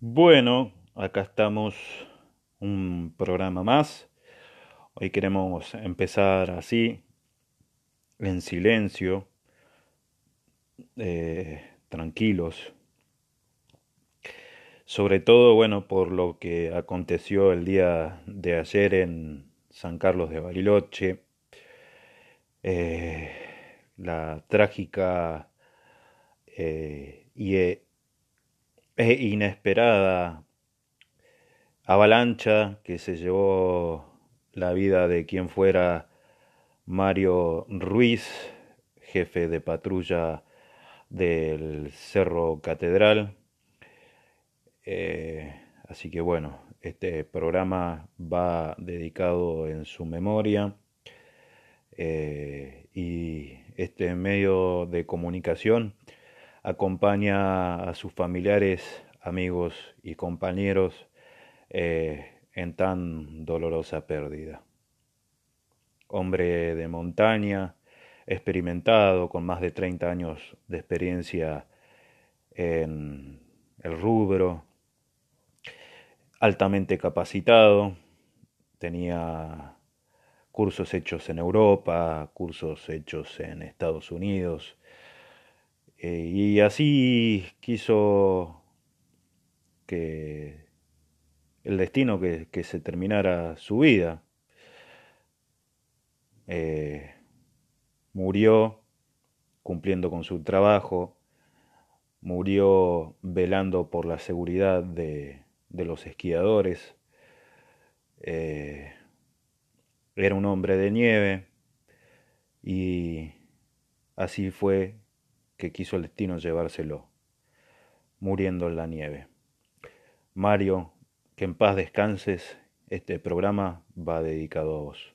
Bueno, acá estamos un programa más. Hoy queremos empezar así, en silencio, eh, tranquilos. Sobre todo, bueno, por lo que aconteció el día de ayer en San Carlos de Bariloche, eh, la trágica eh, y inesperada avalancha que se llevó la vida de quien fuera Mario Ruiz, jefe de patrulla del Cerro Catedral. Eh, así que bueno, este programa va dedicado en su memoria eh, y este medio de comunicación acompaña a sus familiares, amigos y compañeros eh, en tan dolorosa pérdida. Hombre de montaña, experimentado, con más de 30 años de experiencia en el rubro, altamente capacitado, tenía cursos hechos en Europa, cursos hechos en Estados Unidos, eh, y así quiso que el destino que, se terminara su vida. Eh, murió cumpliendo con su trabajo, murió velando por la seguridad de, los esquiadores, eh, era un hombre de nieve y así fue que quiso el destino llevárselo, muriendo en la nieve. Mario, que en paz descanses, este programa va dedicado a vos.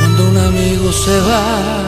Cuando un amigo se va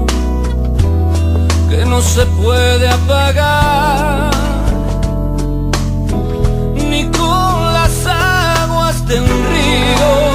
que no se puede apagar ni con las aguas de un río.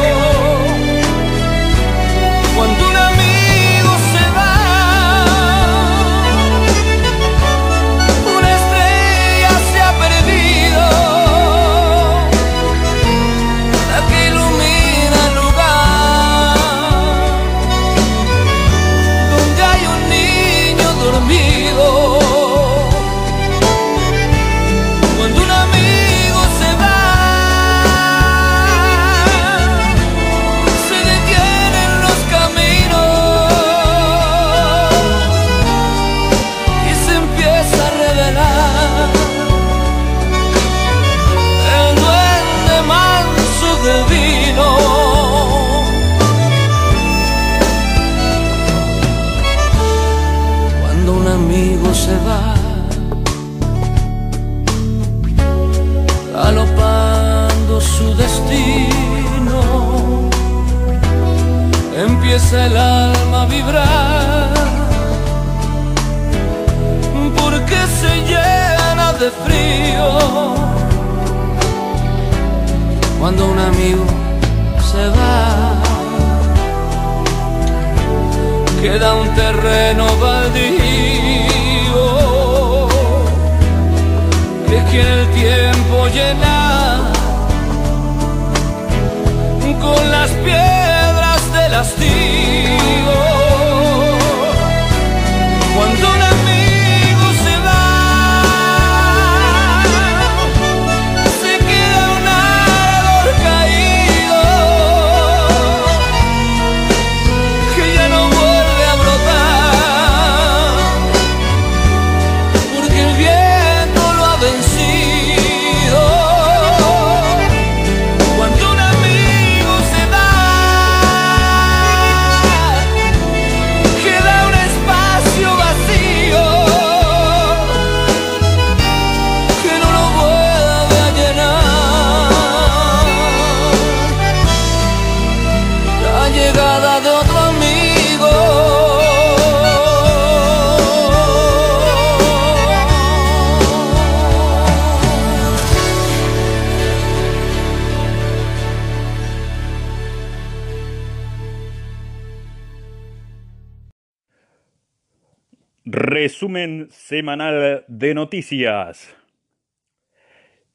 Semanal de noticias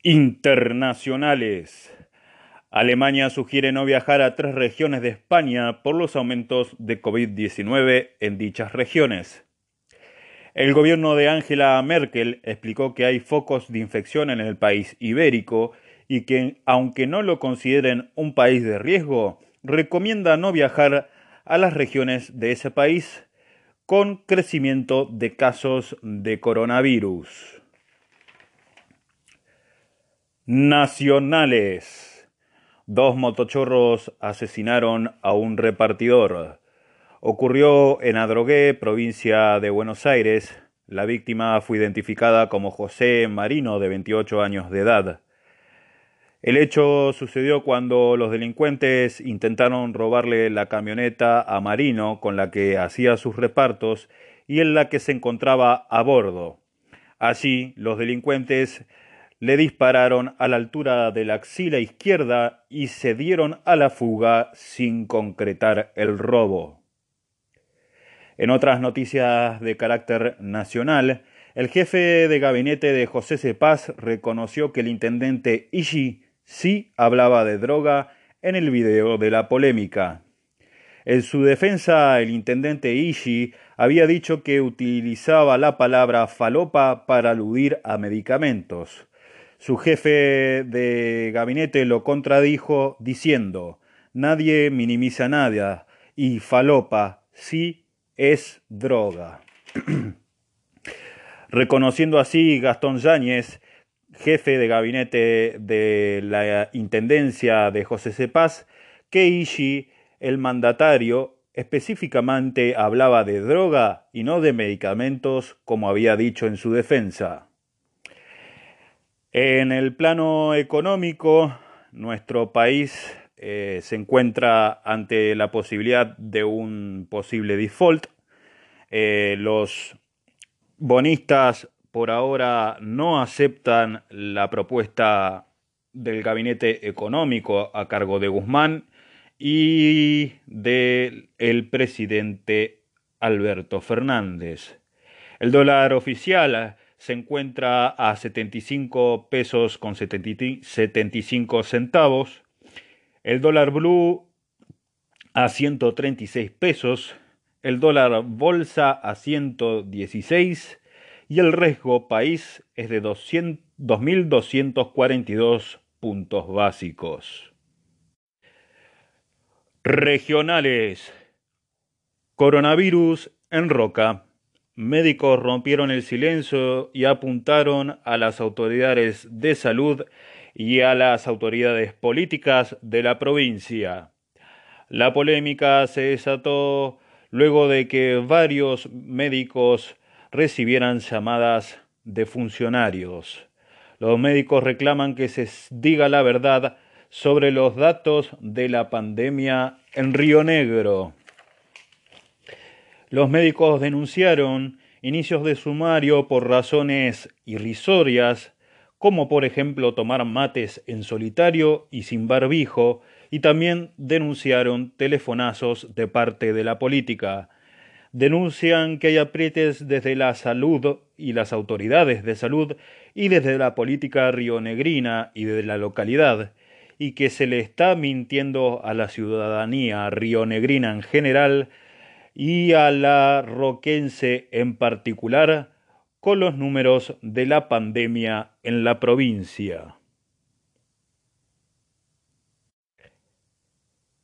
internacionales. Alemania sugiere no viajar a tres regiones de España por los aumentos de COVID-19 en dichas regiones. El gobierno de Angela Merkel explicó que hay focos de infección en el país ibérico y que, aunque no lo consideren un país de riesgo, recomienda no viajar a las regiones de ese país con crecimiento de casos de coronavirus. Nacionales. Dos motochorros asesinaron a un repartidor. Ocurrió en Adrogué, provincia de Buenos Aires. La víctima fue identificada como José Marino, de 28 años de edad. El hecho sucedió cuando los delincuentes intentaron robarle la camioneta a Marino con la que hacía sus repartos y en la que se encontraba a bordo. Así, los delincuentes le dispararon a la altura de la axila izquierda y se dieron a la fuga sin concretar el robo. En otras noticias de carácter nacional, el jefe de gabinete de José Cepaz reconoció que el intendente Ishi sí hablaba de droga en el video de la polémica. En su defensa, el intendente Ishi había dicho que utilizaba la palabra falopa para aludir a medicamentos. Su jefe de gabinete lo contradijo diciendo nadie minimiza nada y falopa sí es droga. Reconociendo así Gastón Yáñez jefe de gabinete de la Intendencia de José Cepaz, Ishi, el mandatario, específicamente hablaba de droga y no de medicamentos, como había dicho en su defensa. En el plano económico, nuestro país eh, se encuentra ante la posibilidad de un posible default. Eh, los bonistas por ahora no aceptan la propuesta del gabinete económico a cargo de Guzmán y del presidente Alberto Fernández. El dólar oficial se encuentra a 75 pesos con 75 centavos. El dólar blue a 136 pesos. El dólar bolsa a 116 y el riesgo país es de 2.242 puntos básicos. Regionales. Coronavirus en Roca. Médicos rompieron el silencio y apuntaron a las autoridades de salud y a las autoridades políticas de la provincia. La polémica se desató luego de que varios médicos recibieran llamadas de funcionarios. Los médicos reclaman que se diga la verdad sobre los datos de la pandemia en Río Negro. Los médicos denunciaron inicios de sumario por razones irrisorias, como por ejemplo tomar mates en solitario y sin barbijo, y también denunciaron telefonazos de parte de la política, denuncian que hay aprietes desde la salud y las autoridades de salud y desde la política rionegrina y de la localidad, y que se le está mintiendo a la ciudadanía rionegrina en general y a la roquense en particular con los números de la pandemia en la provincia.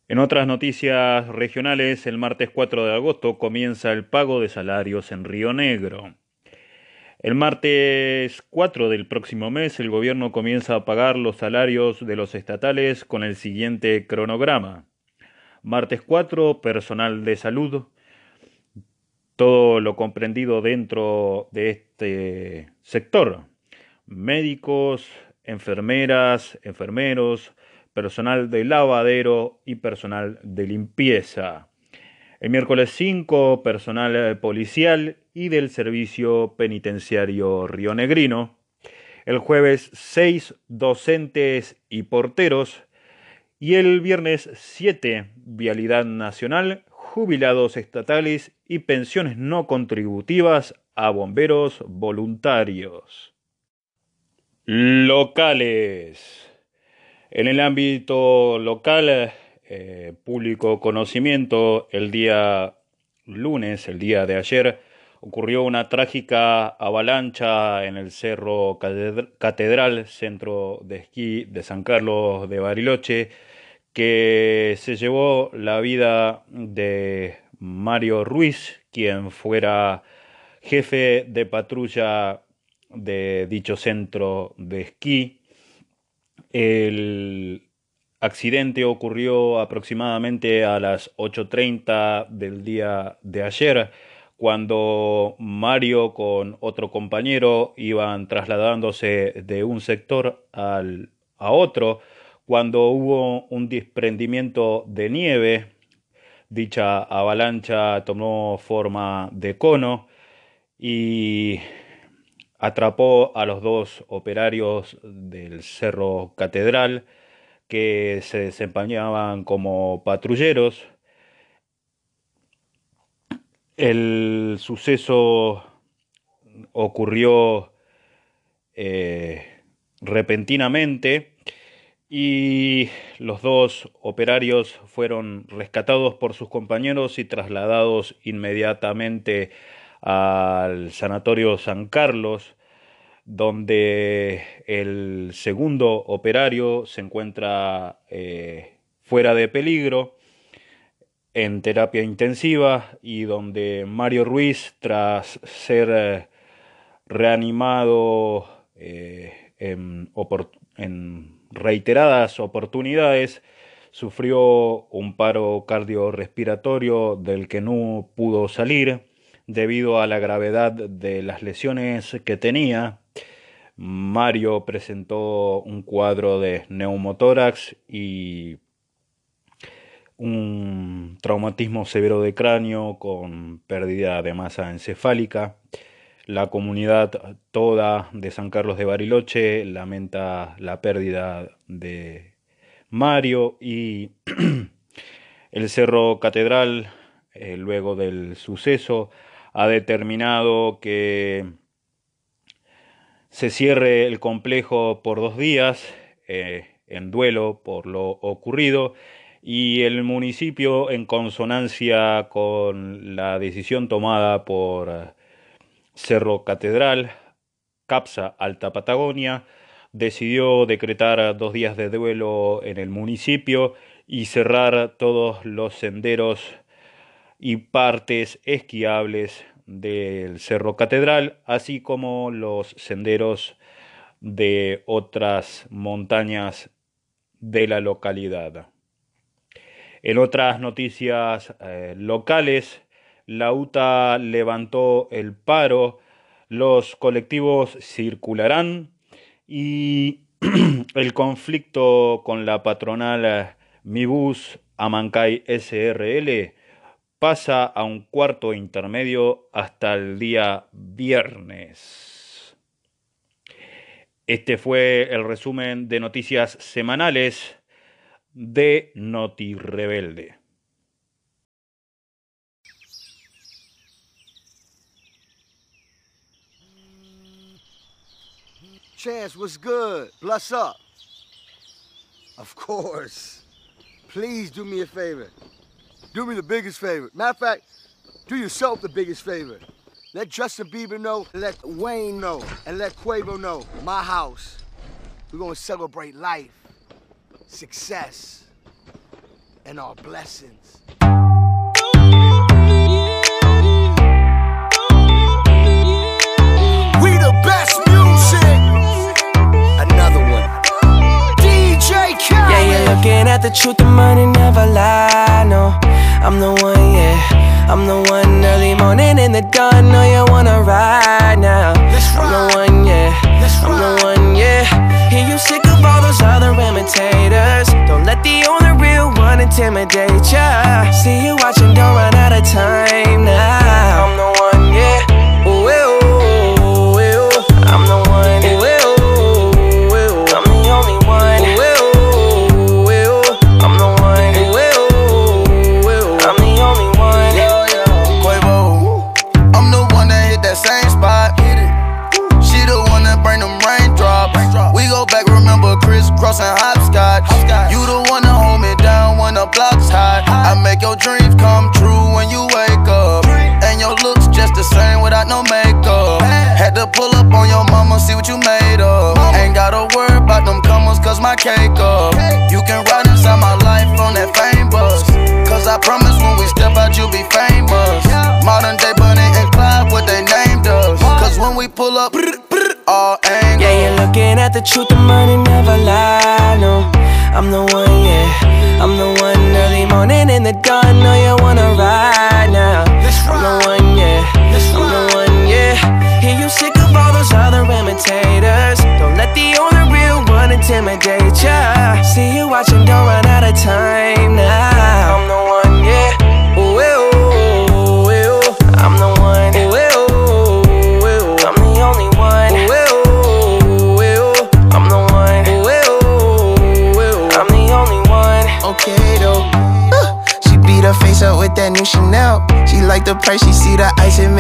En otras noticias regionales, el martes 4 de agosto comienza el pago de salarios en Río Negro. El martes 4 del próximo mes el gobierno comienza a pagar los salarios de los estatales con el siguiente cronograma. Martes 4, personal de salud, todo lo comprendido dentro de este sector. Médicos, enfermeras, enfermeros, personal de lavadero y personal de limpieza. El miércoles 5, personal policial y del servicio penitenciario rionegrino. El jueves 6, docentes y porteros. Y el viernes 7, vialidad nacional, jubilados estatales y pensiones no contributivas a bomberos voluntarios. Locales. En el ámbito local, eh, público conocimiento, el día lunes, el día de ayer, ocurrió una trágica avalancha en el Cerro Catedral, centro de esquí de San Carlos de Bariloche, que se llevó la vida de Mario Ruiz, quien fuera jefe de patrulla de dicho centro de esquí. El accidente ocurrió aproximadamente a las 8.30 del día de ayer, cuando Mario con otro compañero iban trasladándose de un sector al, a otro, cuando hubo un desprendimiento de nieve, dicha avalancha tomó forma de cono y atrapó a los dos operarios del Cerro Catedral que se desempeñaban como patrulleros. El suceso ocurrió eh, repentinamente y los dos operarios fueron rescatados por sus compañeros y trasladados inmediatamente al Sanatorio San Carlos, donde el segundo operario se encuentra eh, fuera de peligro en terapia intensiva y donde Mario Ruiz, tras ser eh, reanimado eh, en, en reiteradas oportunidades, sufrió un paro cardiorrespiratorio del que no pudo salir debido a la gravedad de las lesiones que tenía. Mario presentó un cuadro de neumotórax y un traumatismo severo de cráneo con pérdida de masa encefálica. La comunidad toda de San Carlos de Bariloche lamenta la pérdida de Mario y el Cerro Catedral, eh, luego del suceso, ha determinado que se cierre el complejo por dos días eh, en duelo por lo ocurrido y el municipio en consonancia con la decisión tomada por Cerro Catedral, CAPSA Alta Patagonia, decidió decretar dos días de duelo en el municipio y cerrar todos los senderos y partes esquiables del Cerro Catedral, así como los senderos de otras montañas de la localidad. En otras noticias eh, locales, la UTA levantó el paro, los colectivos circularán y el conflicto con la patronal eh, Mibus Amancay SRL pasa a un cuarto intermedio hasta el día viernes. Este fue el resumen de noticias semanales de Noti Rebelde. Chance, what's good? Bless up. Of course. Please do me a favor. Do me the biggest favor. Matter of fact, do yourself the biggest favor. Let Justin Bieber know, let Wayne know, and let Quavo know. My house. We're gonna celebrate life, success, and our blessings. We the best music. Another one. DJ Khaled. Yeah, you're looking at the truth, the money never lie. No, I'm the one, yeah. I'm the one early morning in the dawn. Know you wanna ride now. I'm the one, yeah. I'm the one, yeah. Hear you sick of all those other imitators. Don't let the only real one intimidate ya. See you watching, don't run out of time now. I'm the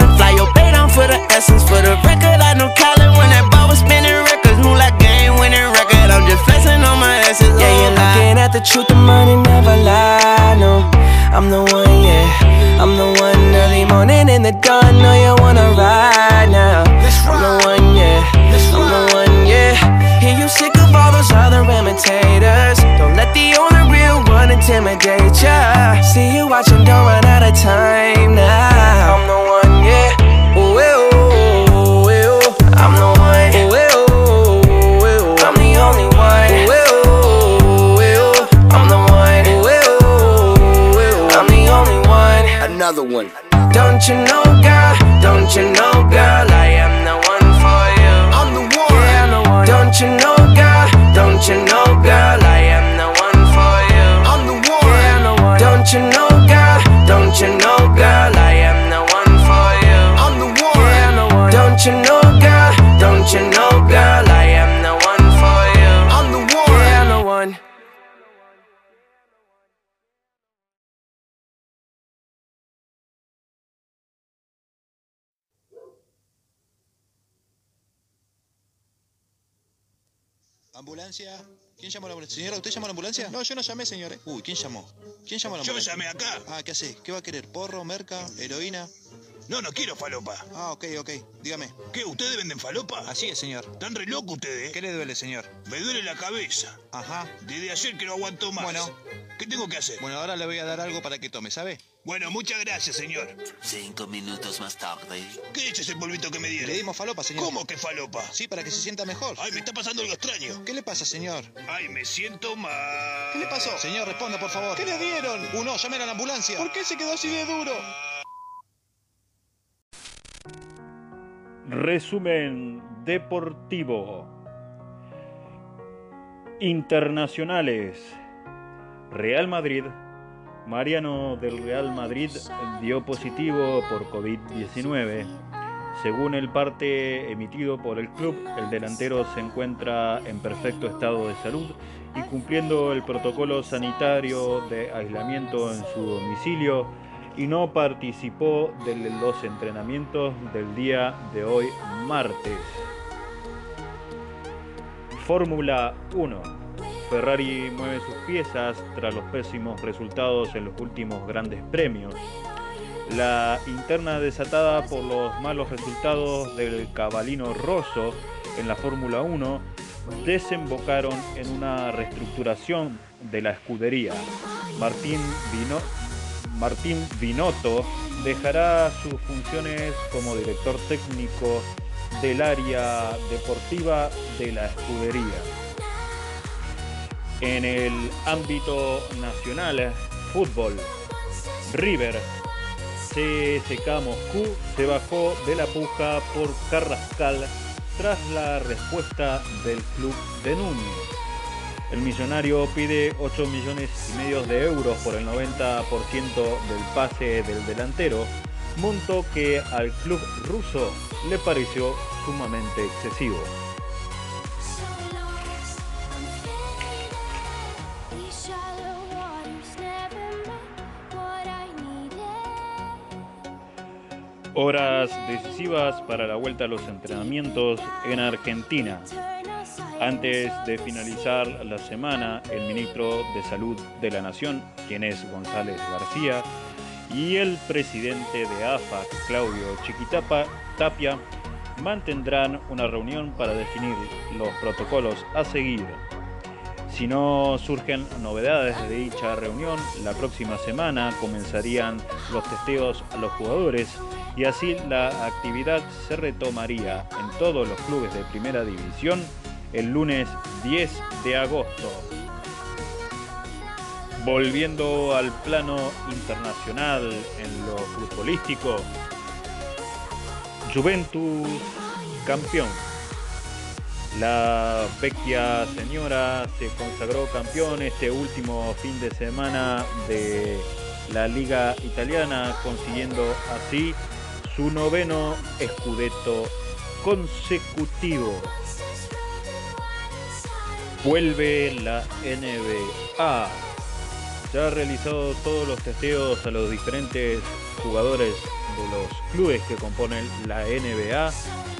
up out the crescent, fly your bait down for the essence. For the record, I know Colin when that ball was spinning records. Move like game winning record. I'm just flexing on my essence. Yeah, you're looking at the truth, the money never lie. No, I'm the one, yeah. I'm the one early morning in the dawn. Know you wanna ride now. I'm the one, yeah. I'm the one, yeah. Hear you sick of all those other imitators. Don't let the only real one intimidate ya. See you watching, don't run out of time now. ¿Ambulancia? ¿Quién llamó a la ambulancia? Señora, ¿usted llamó a la ambulancia? No, yo no llamé, señores. Uy, ¿quién llamó? ¿Quién llamó a la Yo ambulancia? llamé acá. Ah, ¿qué hace? ¿Qué va a querer? ¿Porro, merca, heroína? No, no quiero falopa. Ah, ok, ok. Dígame. ¿Qué? ¿Ustedes venden falopa? Así es, señor. Están re locos ustedes. ¿Qué le duele, señor? Me duele la cabeza. Ajá. Desde ayer que no aguanto más. Bueno. ¿Qué tengo que hacer? Bueno, ahora le voy a dar algo para que tome, ¿sabe? Bueno, muchas gracias, señor. Cinco minutos más tarde. ¿Qué es ese polvito que me dieron? Le dimos falopa, señor. ¿Cómo que falopa? Sí, para que se sienta mejor. Ay, me está pasando algo extraño. ¿Qué le pasa, señor? Ay, me siento mal. ¿Qué le pasó? Señor, responda, por favor. ¿Qué le dieron? Uno, llame a la ambulancia. ¿Por qué se quedó así de duro? Resumen deportivo. Internacionales. Real Madrid. Mariano del Real Madrid dio positivo por COVID-19. Según el parte emitido por el club, el delantero se encuentra en perfecto estado de salud y cumpliendo el protocolo sanitario de aislamiento en su domicilio y no participó de los entrenamientos del día de hoy martes. Fórmula 1. Ferrari mueve sus piezas tras los pésimos resultados en los últimos grandes premios. La interna desatada por los malos resultados del cabalino Rosso en la Fórmula 1 desembocaron en una reestructuración de la escudería. Martín, Vino, Martín Binotto dejará sus funciones como director técnico del área deportiva de la escudería. En el ámbito nacional, fútbol, River CSK Moscú se bajó de la puja por Carrascal tras la respuesta del club de Núñez. El millonario pide 8 millones y medio de euros por el 90% del pase del delantero, monto que al club ruso le pareció sumamente excesivo. Horas decisivas para la vuelta a los entrenamientos en Argentina. Antes de finalizar la semana, el ministro de Salud de la Nación, quien es González García, y el presidente de AFA, Claudio Chiquitapa Tapia, mantendrán una reunión para definir los protocolos a seguir. Si no surgen novedades de dicha reunión, la próxima semana comenzarían los testeos a los jugadores y así la actividad se retomaría en todos los clubes de primera división el lunes 10 de agosto. Volviendo al plano internacional en lo futbolístico, Juventus campeón. La vecchia señora se consagró campeón este último fin de semana de la liga italiana, consiguiendo así su noveno escudeto consecutivo. Vuelve la NBA. Ya ha realizado todos los testeos a los diferentes jugadores de los clubes que componen la NBA.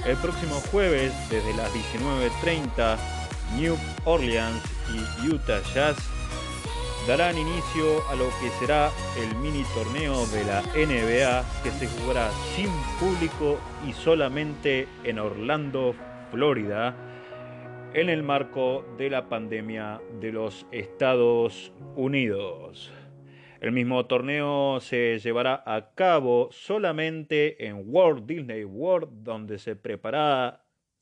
El próximo jueves, desde las 19.30, New Orleans y Utah Jazz darán inicio a lo que será el mini torneo de la NBA que se jugará sin público y solamente en Orlando, Florida, en el marco de la pandemia de los Estados Unidos. El mismo torneo se llevará a cabo solamente en Walt Disney World, donde se,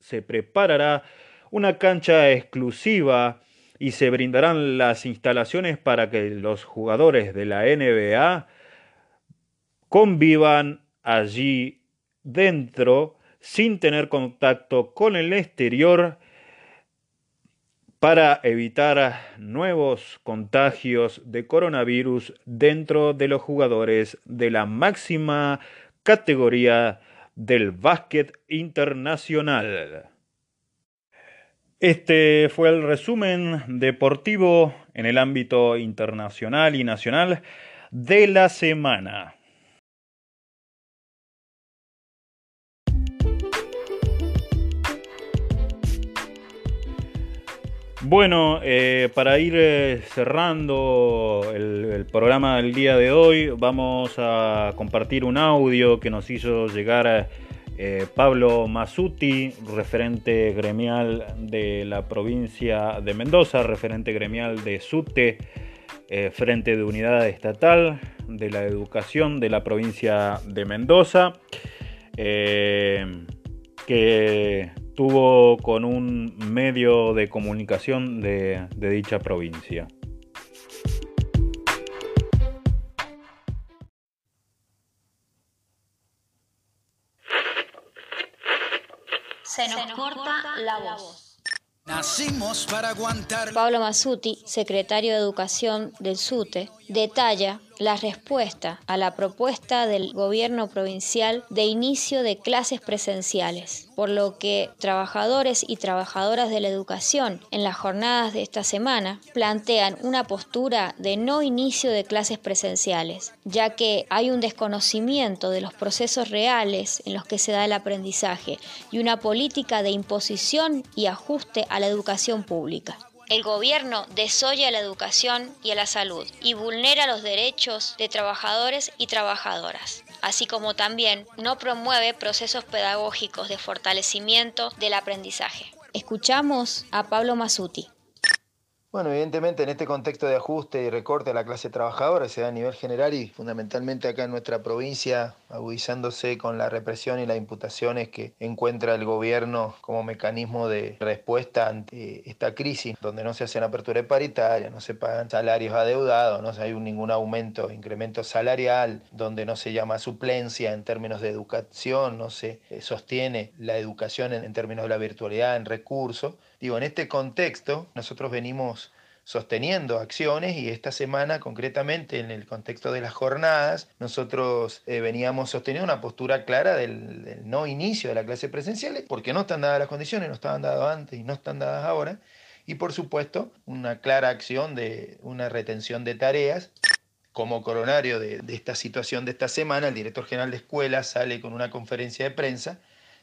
se preparará una cancha exclusiva y se brindarán las instalaciones para que los jugadores de la NBA convivan allí dentro sin tener contacto con el exterior para evitar nuevos contagios de coronavirus dentro de los jugadores de la máxima categoría del básquet internacional. Este fue el resumen deportivo en el ámbito internacional y nacional de la semana. Bueno, eh, para ir eh, cerrando el, programa del día de hoy, vamos a compartir un audio que nos hizo llegar eh, Pablo Masuti, referente gremial de la provincia de Mendoza, referente gremial de SUTE, Frente de Unidad Estatal de la Educación de la provincia de Mendoza, que tuvo con un medio de comunicación de, de dicha provincia. Se nos corta la voz. Nacimos para aguantar. Pablo Masuti, secretario de Educación del SUTE, detalla la respuesta a la propuesta del gobierno provincial de inicio de clases presenciales, por lo que trabajadores y trabajadoras de la educación en las jornadas de esta semana plantean una postura de no inicio de clases presenciales, ya que hay un desconocimiento de los procesos reales en los que se da el aprendizaje y una política de imposición y ajuste a la educación pública. El gobierno desoya la educación y a la salud y vulnera los derechos de trabajadores y trabajadoras, así como también no promueve procesos pedagógicos de fortalecimiento del aprendizaje. Escuchamos a Pablo Masuti. Bueno, evidentemente en este contexto de ajuste y recorte a la clase trabajadora se da a nivel general y fundamentalmente acá en nuestra provincia, agudizándose con la represión y las imputaciones que encuentra el gobierno como mecanismo de respuesta ante esta crisis, donde no se hacen aperturas paritarias, no se pagan salarios adeudados, no hay ningún aumento, incremento salarial, donde no se llama suplencia en términos de educación, no se eh, sostiene la educación en términos de la virtualidad, en recursos. Digo, en este contexto nosotros venimos sosteniendo acciones y esta semana concretamente en el contexto de las jornadas nosotros eh, veníamos sosteniendo una postura clara del, no inicio de la clase presencial porque no están dadas las condiciones, no estaban dadas antes y no están dadas ahora y por supuesto una clara acción de una retención de tareas. Como coronario de, de esta situación de esta semana, el director general de escuela sale con una conferencia de prensa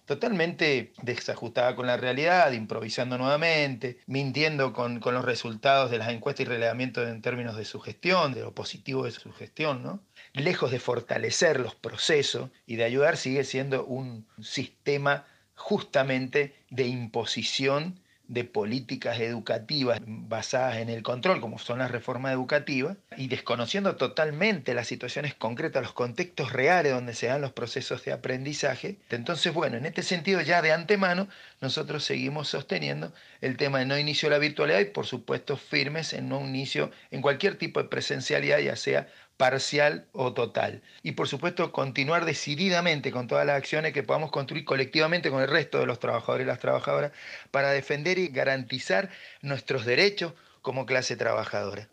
totalmente desajustada con la realidad, improvisando nuevamente, mintiendo con, con, los resultados de las encuestas y relevamientos en términos de su gestión, de lo positivo de su gestión, ¿no? Lejos de fortalecer los procesos y de ayudar, sigue siendo un sistema justamente de imposición de políticas educativas basadas en el control, como son las reformas educativas, y desconociendo totalmente las situaciones concretas, los contextos reales donde se dan los procesos de aprendizaje. Entonces, bueno, en este sentido, ya de antemano, nosotros seguimos sosteniendo el tema de no inicio de la virtualidad y, por supuesto, firmes en no inicio en cualquier tipo de presencialidad, ya sea parcial o total. Y por supuesto continuar decididamente con todas las acciones que podamos construir colectivamente con el resto de los trabajadores y las trabajadoras para defender y garantizar nuestros derechos como clase trabajadora.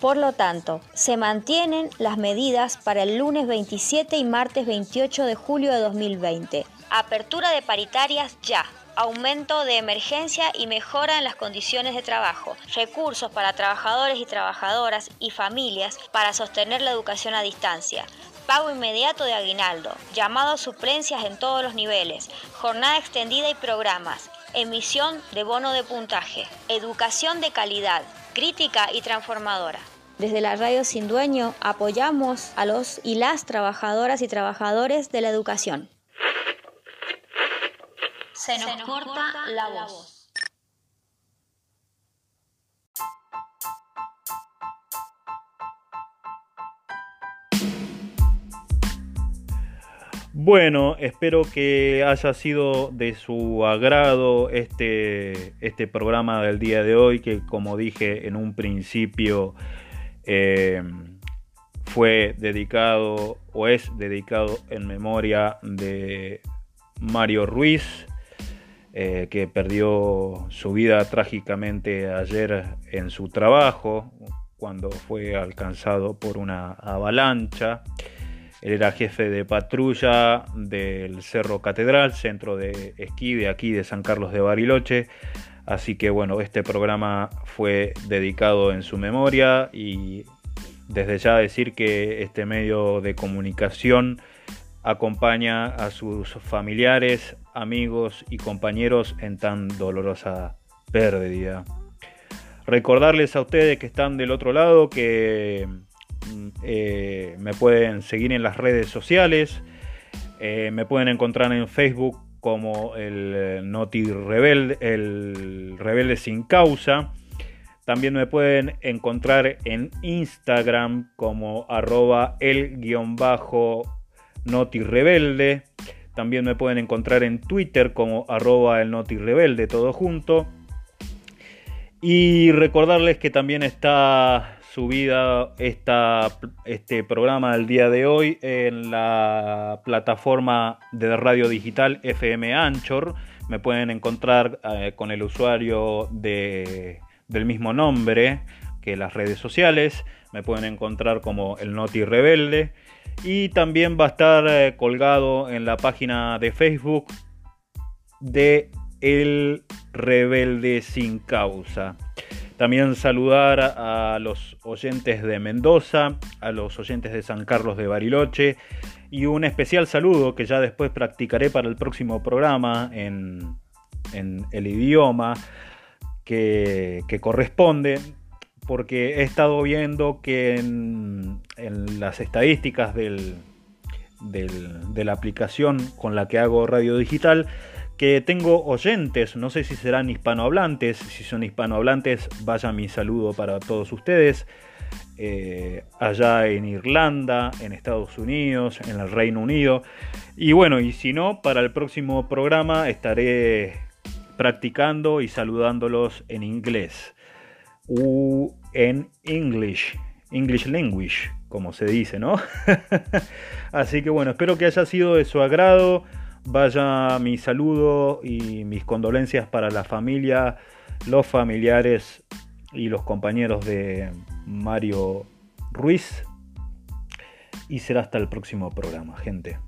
Por lo tanto, se mantienen las medidas para el lunes 27 y martes 28 de julio de 2020. Apertura de paritarias ya aumento de emergencia y mejora en las condiciones de trabajo, recursos para trabajadores y trabajadoras y familias para sostener la educación a distancia, pago inmediato de aguinaldo, llamado a suplencias en todos los niveles, jornada extendida y programas, emisión de bono de puntaje, educación de calidad, crítica y transformadora. Desde la Radio Sin Dueño apoyamos a los y las trabajadoras y trabajadores de la educación. Se nos, Se nos corta, corta la voz. Bueno, espero que haya sido de su agrado este, este programa del día de hoy, que como dije en un principio eh, fue dedicado o es dedicado en memoria de Mario Ruiz, eh, que perdió su vida trágicamente ayer en su trabajo cuando fue alcanzado por una avalancha. Él era jefe de patrulla del Cerro Catedral, centro de esquí de aquí de San Carlos de Bariloche. Así que bueno, este programa fue dedicado en su memoria y desde ya decir que este medio de comunicación acompaña a sus familiares, amigos y compañeros en tan dolorosa pérdida. Recordarles a ustedes que están del otro lado que eh, me pueden seguir en las redes sociales, eh, me pueden encontrar en Facebook como el Noti Rebelde, el Rebelde sin causa. También me pueden encontrar en Instagram como arroba el guion bajo Noti Rebelde. También me pueden encontrar en Twitter como arroba el Noti Rebelde, todo junto. Y recordarles que también está subida esta, este programa del día de hoy en la plataforma de radio digital FM Anchor. Me pueden encontrar eh, con el usuario de, del mismo nombre, que las redes sociales. Me pueden encontrar como el Noti Rebelde. Y también va a estar eh, colgado en la página de Facebook de El Rebelde Sin Causa. También saludar a los oyentes de Mendoza, a los oyentes de San Carlos de Bariloche y un especial saludo que ya después practicaré para el próximo programa en, el idioma que, corresponde, porque he estado viendo que en, las estadísticas de la aplicación con la que hago radio digital, que tengo oyentes, no sé si serán hispanohablantes, si son hispanohablantes, vaya mi saludo para todos ustedes, eh, allá en Irlanda, en Estados Unidos, en el Reino Unido, y bueno, y si no, para el próximo programa estaré practicando y saludándolos en inglés, u en English, English language, como se dice, ¿no? Así que bueno, espero que haya sido de su agrado. Vaya mi saludo y mis condolencias para la familia, los familiares y los compañeros de Mario Ruiz. Y será hasta el próximo programa, gente.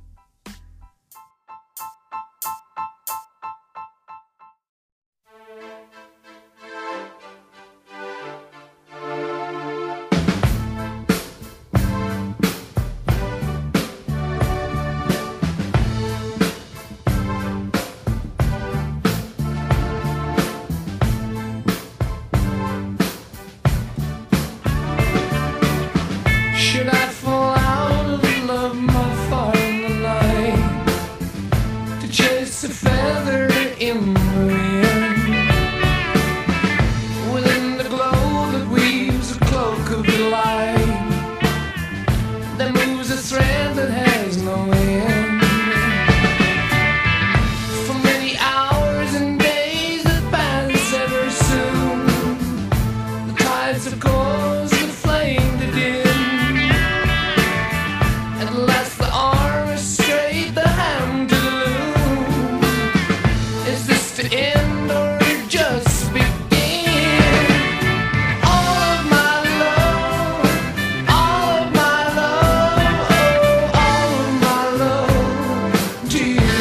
cheer.